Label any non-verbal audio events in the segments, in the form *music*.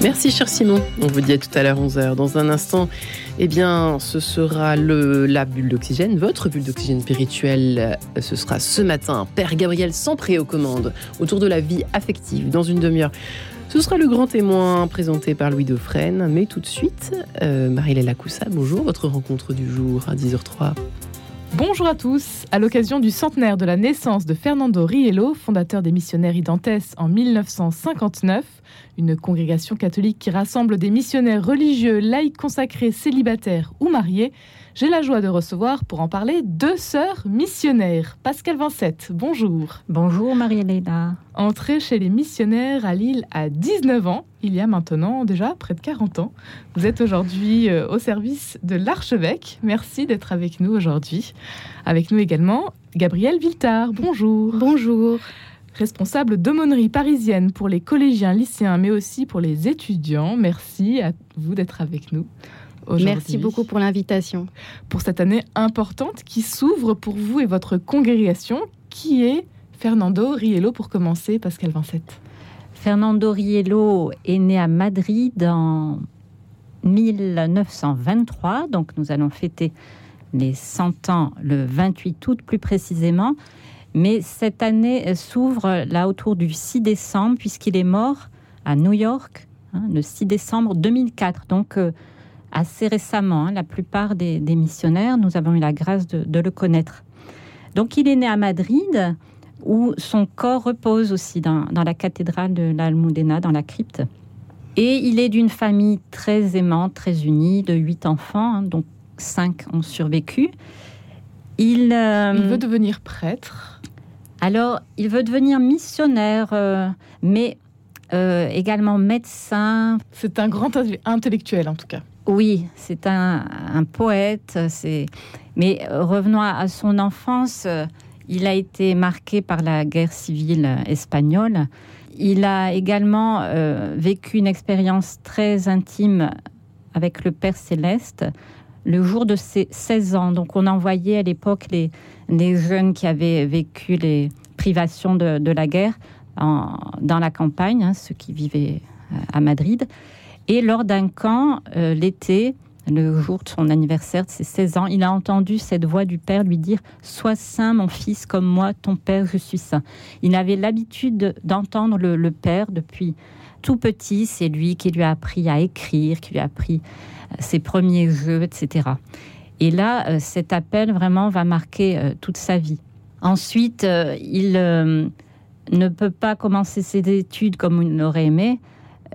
Merci cher Simon. On vous dit à tout à l'heure 11h. Dans un instant, eh bien, ce sera le, la bulle d'oxygène, votre bulle d'oxygène spirituelle. Ce sera ce matin. Père Gabriel Sampré aux commandes autour de la vie affective dans une demi-heure. Ce sera le grand témoin présenté par Louis Dauphren. Mais tout de suite, euh, Marie-Léla Coussa, bonjour. Votre rencontre du jour à 10h03. Bonjour à tous. À l'occasion du centenaire de la naissance de Fernando Riello, fondateur des missionnaires identes en 1959, une congrégation catholique qui rassemble des missionnaires religieux, laïcs consacrés, célibataires ou mariés, j'ai la joie de recevoir pour en parler deux sœurs missionnaires. Pascal Vincette, bonjour. Bonjour Marie-Hélène. Entrée chez les missionnaires à Lille à 19 ans, il y a maintenant déjà près de 40 ans. Vous êtes aujourd'hui euh, au service de l'archevêque. Merci d'être avec nous aujourd'hui. Avec nous également Gabrielle Viltard. Bonjour. Bonjour responsable d'aumônerie parisienne pour les collégiens, lycéens, mais aussi pour les étudiants. Merci à vous d'être avec nous. Merci beaucoup pour l'invitation. Pour cette année importante qui s'ouvre pour vous et votre congrégation, qui est Fernando Riello pour commencer, Pascal Vincette Fernando Riello est né à Madrid en 1923, donc nous allons fêter les 100 ans le 28 août plus précisément. Mais cette année s'ouvre là autour du 6 décembre, puisqu'il est mort à New York hein, le 6 décembre 2004. Donc, euh, assez récemment, hein, la plupart des, missionnaires, nous avons eu la grâce de, le connaître. Donc, il est né à Madrid, où son corps repose aussi dans, la cathédrale de l'Almudena, dans la crypte. Et il est d'une famille très aimante, très unie, de huit enfants, hein, dont cinq ont survécu. Il, euh, il, veut devenir prêtre. Alors, il veut devenir missionnaire, euh, mais euh, également médecin. C'est un grand intellectuel, en tout cas. Oui, c'est un, poète. Mais revenons à, son enfance. Il a été marqué par la guerre civile espagnole. Il a également euh, vécu une expérience très intime avec le Père Céleste le jour de ses 16 ans. Donc on envoyait à l'époque les, jeunes qui avaient vécu les privations de, la guerre dans la campagne, hein, ceux qui vivaient euh, à Madrid. Et lors d'un camp, euh, l'été, le jour de son anniversaire de ses 16 ans, il a entendu cette voix du Père lui dire Sois saint, mon fils, comme moi, ton Père, je suis saint. Il avait l'habitude d'entendre le, Père depuis tout petit. C'est lui qui lui a appris à écrire, qui lui a appris euh, ses premiers jeux, etc. Et là, euh, cet appel vraiment va marquer toute sa vie. Ensuite, il ne peut pas commencer ses études comme il l'aurait aimé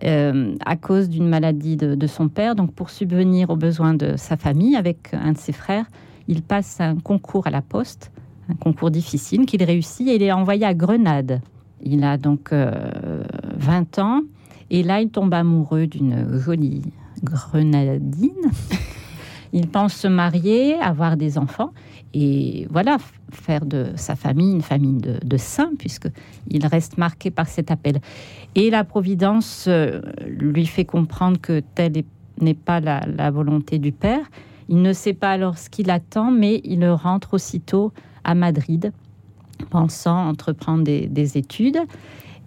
à cause d'une maladie de, son père. Donc, pour subvenir aux besoins de sa famille avec un de ses frères, il passe un concours à la poste, un concours difficile qu'il réussit et il est envoyé à Grenade. Il a donc 20 ans et là, il tombe amoureux d'une jolie grenadine. *laughs* Il pense se marier, avoir des enfants et voilà, faire de sa famille une famille de, saints, puisqu'il reste marqué par cet appel. Et la Providence euh, lui fait comprendre que telle n'est pas la, volonté du Père. Il ne sait pas alors ce qu'il attend, mais il rentre aussitôt à Madrid, pensant entreprendre des, études.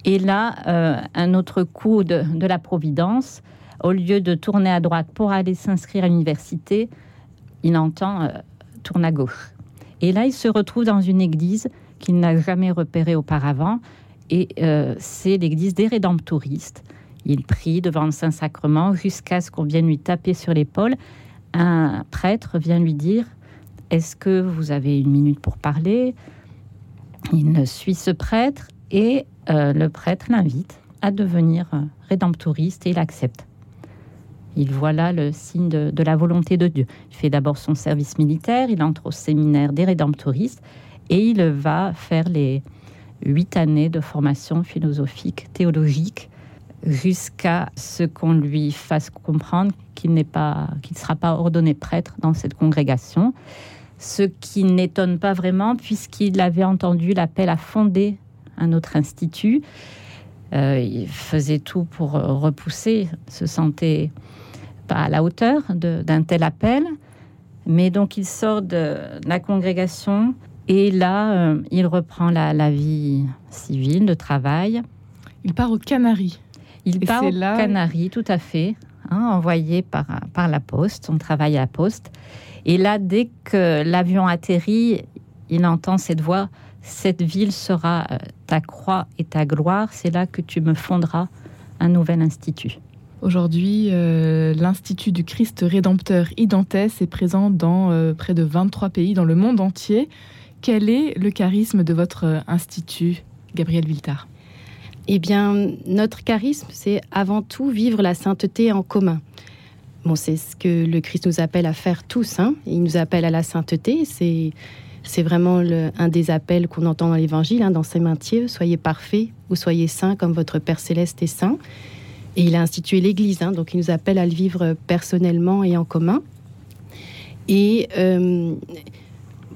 Et là, euh, un autre coup de, de la Providence, au lieu de tourner à droite pour aller s'inscrire à l'université, il entend euh, tourne à gauche. Et là, il se retrouve dans une église qu'il n'a jamais repérée auparavant, et euh, c'est l'église des Rédemptoristes. Il prie devant le Saint-Sacrement jusqu'à ce qu'on vienne lui taper sur l'épaule. Un prêtre vient lui dire Est-ce que vous avez une minute pour parler? Il suit ce prêtre et euh, le prêtre l'invite à devenir rédemptoriste et il accepte. Il voit là le signe de, la volonté de Dieu. Il fait d'abord son service militaire, il entre au séminaire des rédemptoristes et il va faire les huit années de formation philosophique, théologique, jusqu'à ce qu'on lui fasse comprendre qu'il n'est pas, qu'il ne sera pas ordonné prêtre dans cette congrégation. Ce qui n'étonne pas vraiment, puisqu'il avait entendu l'appel à fonder un autre institut. Euh, il faisait tout pour repousser, se sentait pas à la hauteur d'un tel appel. Mais donc il sort de la congrégation et là, euh, il reprend la, vie civile, de travail. Il part aux Canaries. Il part aux Canaries, tout à fait, hein, envoyé par, par la poste. On travaille à la poste. Et là, dès que l'avion atterrit, il entend cette voix Cette ville sera euh, ta croix et ta gloire. C'est là que tu me fonderas un nouvel institut. Aujourd'hui, euh, l'Institut du Christ Rédempteur Identès est présent dans euh, près de 23 pays dans le monde entier. Quel est le charisme de votre institut, Gabriel Viltard? Eh bien, notre charisme, c'est avant tout vivre la sainteté en commun. Bon, c'est ce que le Christ nous appelle à faire tous. Hein. Il nous appelle à la sainteté. C'est c'est vraiment un des appels qu'on entend dans l'Évangile, hein, dans ses maintiers. Soyez parfaits ou soyez saints comme votre Père céleste est saint. Et il a institué l'Église, hein, donc il nous appelle à le vivre personnellement et en commun. Et euh,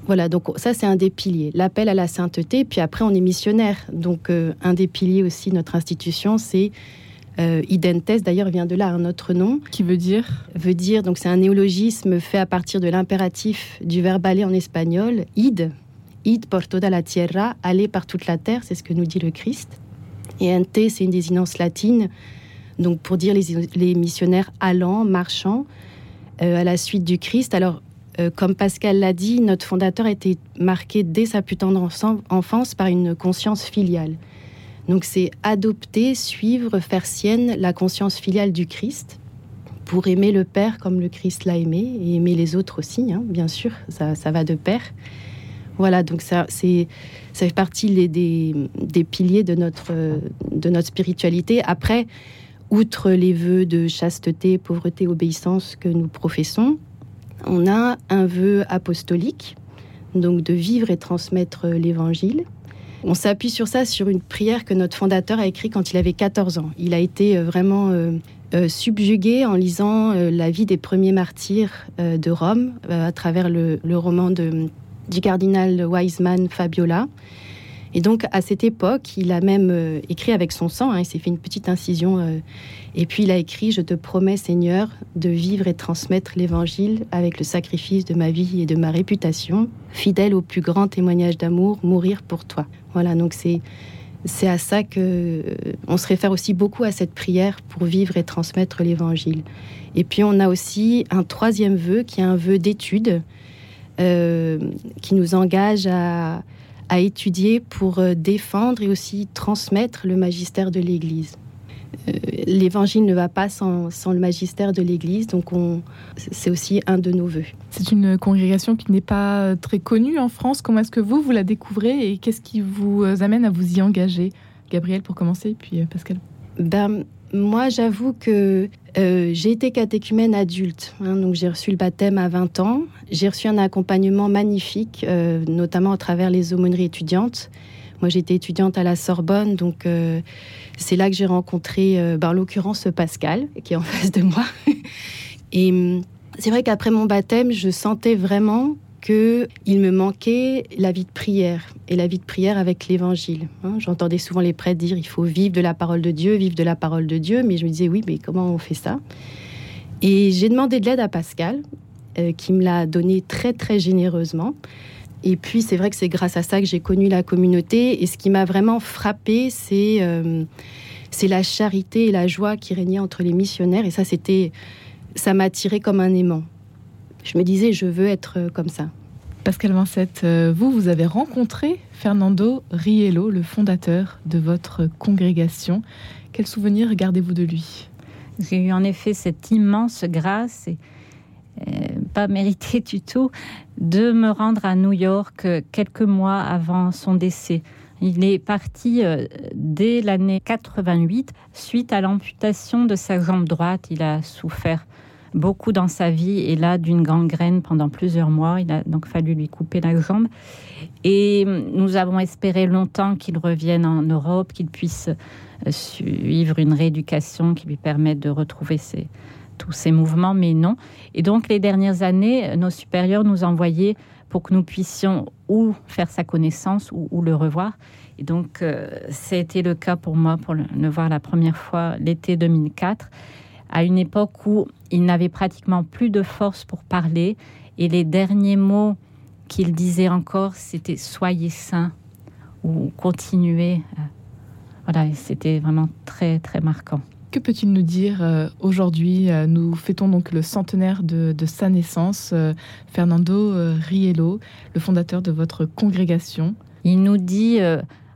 voilà, donc ça c'est un des piliers, l'appel à la sainteté. Puis après on est missionnaire, donc euh, un des piliers aussi de notre institution, c'est euh, identes. D'ailleurs, vient de là un autre nom. Qui veut dire Veut dire, donc c'est un néologisme fait à partir de l'impératif du verbe aller en espagnol, id, id por toda la tierra, aller par toute la terre, c'est ce que nous dit le Christ. Et ente, c'est une désinence latine donc pour dire les, missionnaires allant, marchant euh, à la suite du Christ. Alors, euh, comme Pascal l'a dit, notre fondateur été marqué dès sa plus tendre enfance par une conscience filiale. Donc c'est adopter, suivre, faire sienne la conscience filiale du Christ pour aimer le Père comme le Christ l'a aimé et aimer les autres aussi, hein, bien sûr, ça, va de pair. Voilà, donc ça, c'est, ça fait partie des, des, piliers de notre, de notre spiritualité. Après, outre les vœux de chasteté, pauvreté, obéissance que nous professons, on a un vœu apostolique, donc de vivre et transmettre l'évangile. On s'appuie sur ça, sur une prière que notre fondateur a écrite quand il avait 14 ans. Il a été euh, vraiment euh, euh, subjugué en lisant la vie des premiers martyrs de Rome à travers le, roman du cardinal Wiseman Fabiola. Et donc, à cette époque, il a même euh, écrit avec son sang, hein, il s'est fait une petite incision, euh, et puis il a écrit Je te promets, Seigneur, de vivre et transmettre l'évangile avec le sacrifice de ma vie et de ma réputation, fidèle au plus grand témoignage d'amour, mourir pour toi. Voilà, donc c'est. C'est à ça que euh, on se réfère aussi beaucoup à cette prière pour vivre et transmettre l'évangile. Et puis on a aussi un troisième vœu qui est un vœu d'étude qui nous engage à, à étudier pour euh, défendre et aussi transmettre le magistère de l'Église. Euh, l'évangile ne va pas sans, le magistère de l'Église, donc c'est aussi un de nos voeux. C'est une congrégation qui n'est pas très connue en France. Comment est-ce que vous, vous la découvrez et qu'est-ce qui vous euh, amène à vous y engager? Gabriel, pour commencer, puis Pascal. Ben, moi, j'avoue que euh, j'ai été catéchumène adulte, hein, donc j'ai reçu le baptême à 20 ans. J'ai reçu un accompagnement magnifique, euh, notamment à travers les aumôneries étudiantes. Moi, j'étais étudiante à la Sorbonne, donc euh, c'est là que j'ai rencontré, ben, en l'occurrence, Pascal, qui est en *laughs* face de moi. Et hum, c'est vrai qu'après mon baptême, je sentais vraiment qu'il me manquait la vie de prière et la vie de prière avec l'évangile. Hein. J'entendais souvent les prêtres dire il faut vivre de la parole de Dieu, vivre de la parole de Dieu, mais je me disais oui, mais comment on fait ça? Et j'ai demandé de l'aide à Pascal, euh, qui me l'a donné très très généreusement. Et puis c'est vrai que c'est grâce à ça que j'ai connu la communauté. Et ce qui m'a vraiment frappé, c'est euh, c'est la charité et la joie qui régnait entre les missionnaires. Et ça, c'était ça m'a attiré comme un aimant je me disais, je veux être euh, comme ça. Pascal Vincette, euh, vous, vous avez rencontré Fernando Riello, le fondateur de votre congrégation. Quel souvenir gardez-vous de lui? J'ai eu en effet cette immense grâce, et, euh, pas méritée du tout, de me rendre à New York quelques mois avant son décès. Il est parti dès l'année 88 suite à l'amputation de sa jambe droite. Il a souffert beaucoup dans sa vie et là d'une gangrène pendant plusieurs mois. Il a donc fallu lui couper la jambe. Et nous avons espéré longtemps qu'il revienne en Europe, qu'il puisse euh, suivre une rééducation qui lui permette de retrouver tous ses mouvements, mais non. Et donc les dernières années, nos supérieurs nous envoyaient pour que nous puissions ou faire sa connaissance ou, le revoir. Et donc, euh, a été le cas pour moi pour le voir la première fois l'été 2004 à une époque où il n'avait pratiquement plus de force pour parler et les derniers mots qu'il disait encore, c'était soyez saints ou continuez. Voilà, c'était vraiment très très marquant. Que peut-il nous dire euh, aujourd'hui Nous fêtons donc le centenaire de, sa naissance. Fernando Riello, le fondateur de votre congrégation. Il nous dit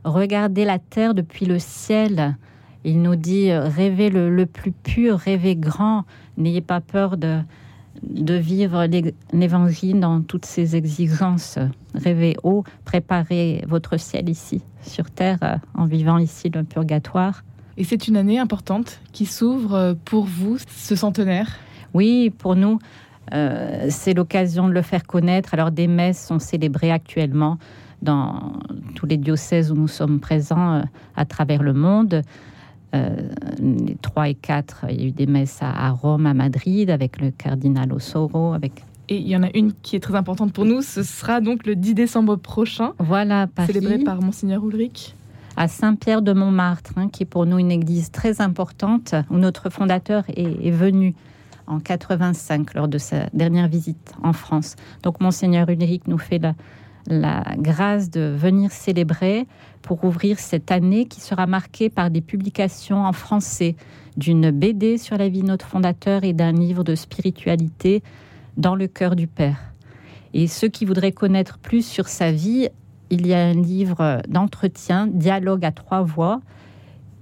regardez la terre depuis le ciel. Il nous dit rêvez le plus pur, rêvez grand. N'ayez pas peur de, de vivre l'évangile dans toutes ses exigences. Rêvez haut, préparez votre ciel ici, sur terre, euh, en vivant ici le purgatoire. Et c'est une année importante qui s'ouvre euh, pour vous, ce centenaire? Oui, pour nous, euh, c'est l'occasion de le faire connaître. Alors des messes sont célébrées actuellement dans tous les diocèses où nous sommes présents à travers le monde. Euh, les 3 et 4, il y a eu des messes à, Rome, à Madrid, avec le cardinal Osoro, avec et il y en a une qui est très importante pour nous, ce sera donc le 10 décembre prochain. Voilà, Paris. Célébré par Monseigneur Ulrich. À Saint-Pierre de Montmartre, hein, qui est pour nous une église très importante, où notre fondateur est, est, venu en 85 lors de sa dernière visite en France. Donc Monseigneur Ulrich nous fait la, la grâce de venir célébrer pour ouvrir cette année qui sera marquée par des publications en français d'une BD sur la vie de notre fondateur et d'un livre de spiritualité dans le cœur du Père. Et ceux qui voudraient connaître plus sur sa vie, il y a un livre d'entretien, Dialogue à trois voix,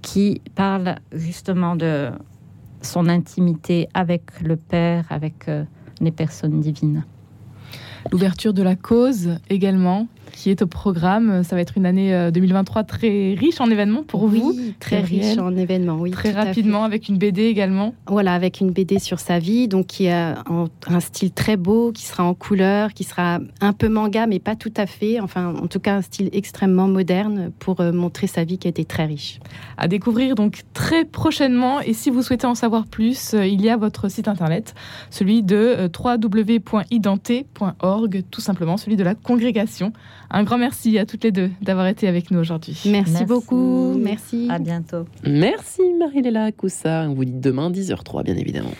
qui parle justement de son intimité avec le Père, avec euh, les personnes divines. L'ouverture de la cause également, qui est au programme. Ça va être une année 2023 euh, très riche en événements pour oui, vous. Très riche en événements, oui. Très rapidement, avec une BD également. Voilà, avec une BD sur sa vie, donc qui a un style très beau, qui sera en couleur, qui sera un peu manga, mais pas tout à fait. Enfin, en tout cas, un style extrêmement moderne pour euh, montrer sa vie qui était très riche. À découvrir donc très prochainement. Et si vous souhaitez en savoir plus, euh, il y a votre site internet, celui de www.identé.org, tout simplement, celui de la congrégation. Un grand merci à toutes les deux d'avoir été avec nous aujourd'hui. Merci, beaucoup. Merci. À bientôt. Merci Marie-Léla Coussa. On vous dit demain 10h03, bien évidemment.